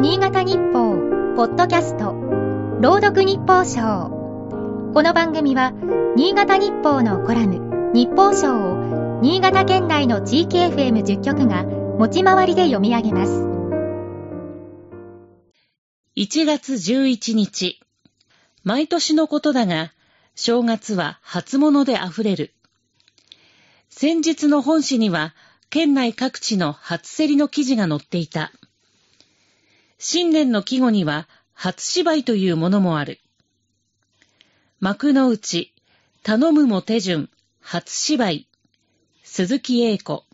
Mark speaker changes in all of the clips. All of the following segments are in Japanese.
Speaker 1: 新潟日報、ポッドキャスト、朗読日報賞。この番組は、新潟日報のコラム、日報賞を、新潟県内の地域 FM10 局が、持ち回りで読み上げます。
Speaker 2: 1月11日。毎年のことだが、正月は初物で溢れる。先日の本誌には、県内各地の初競りの記事が載っていた。新年の季語には、初芝居というものもある。幕の内、頼むも手順、初芝居、鈴木英子。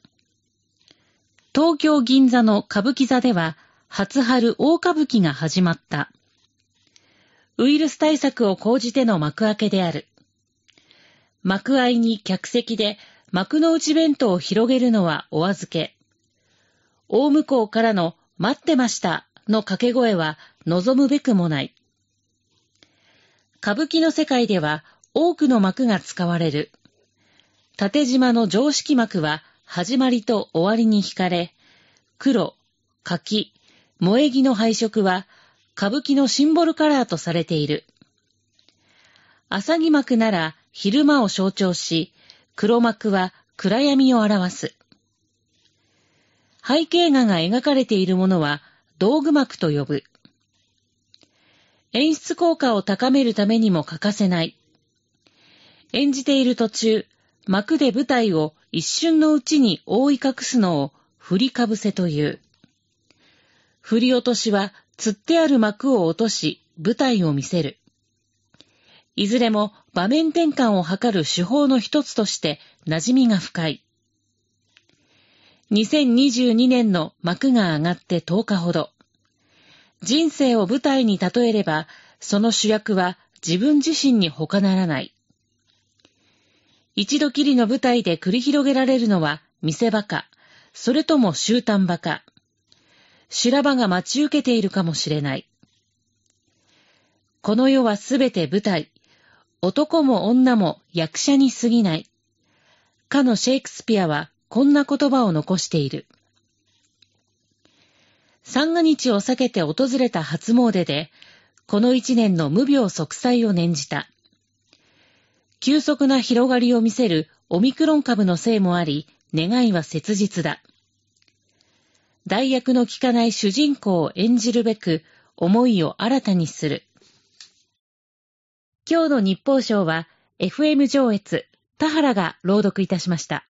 Speaker 2: 東京銀座の歌舞伎座では、初春大歌舞伎が始まった。ウイルス対策を講じての幕開けである。幕合いに客席で幕の内弁当を広げるのはお預け。大向こうからの待ってましたの掛け声は望むべくもない。歌舞伎の世界では多くの幕が使われる。縦島の常識幕は始まりと終わりに惹かれ、黒、柿、萌え木の配色は歌舞伎のシンボルカラーとされている。浅木幕なら昼間を象徴し、黒幕は暗闇を表す。背景画が描かれているものは道具幕と呼ぶ。演出効果を高めるためにも欠かせない。演じている途中、幕で舞台を一瞬のうちに覆い隠すのを振りかぶせという。振り落としは、釣ってある幕を落とし、舞台を見せる。いずれも場面転換を図る手法の一つとして馴染みが深い。2022年の幕が上がって10日ほど。人生を舞台に例えれば、その主役は自分自身に他ならない。一度きりの舞台で繰り広げられるのは見せ場か、それとも終端場か。修羅場が待ち受けているかもしれない。この世はすべて舞台。男も女も役者に過ぎない。かのシェイクスピアはこんな言葉を残している。三が日を避けて訪れた初詣で、この一年の無病息災を念じた。急速な広がりを見せるオミクロン株のせいもあり、願いは切実だ。代役の効かない主人公を演じるべく、思いを新たにする。今日の日報賞は FM 上越田原が朗読いたしました。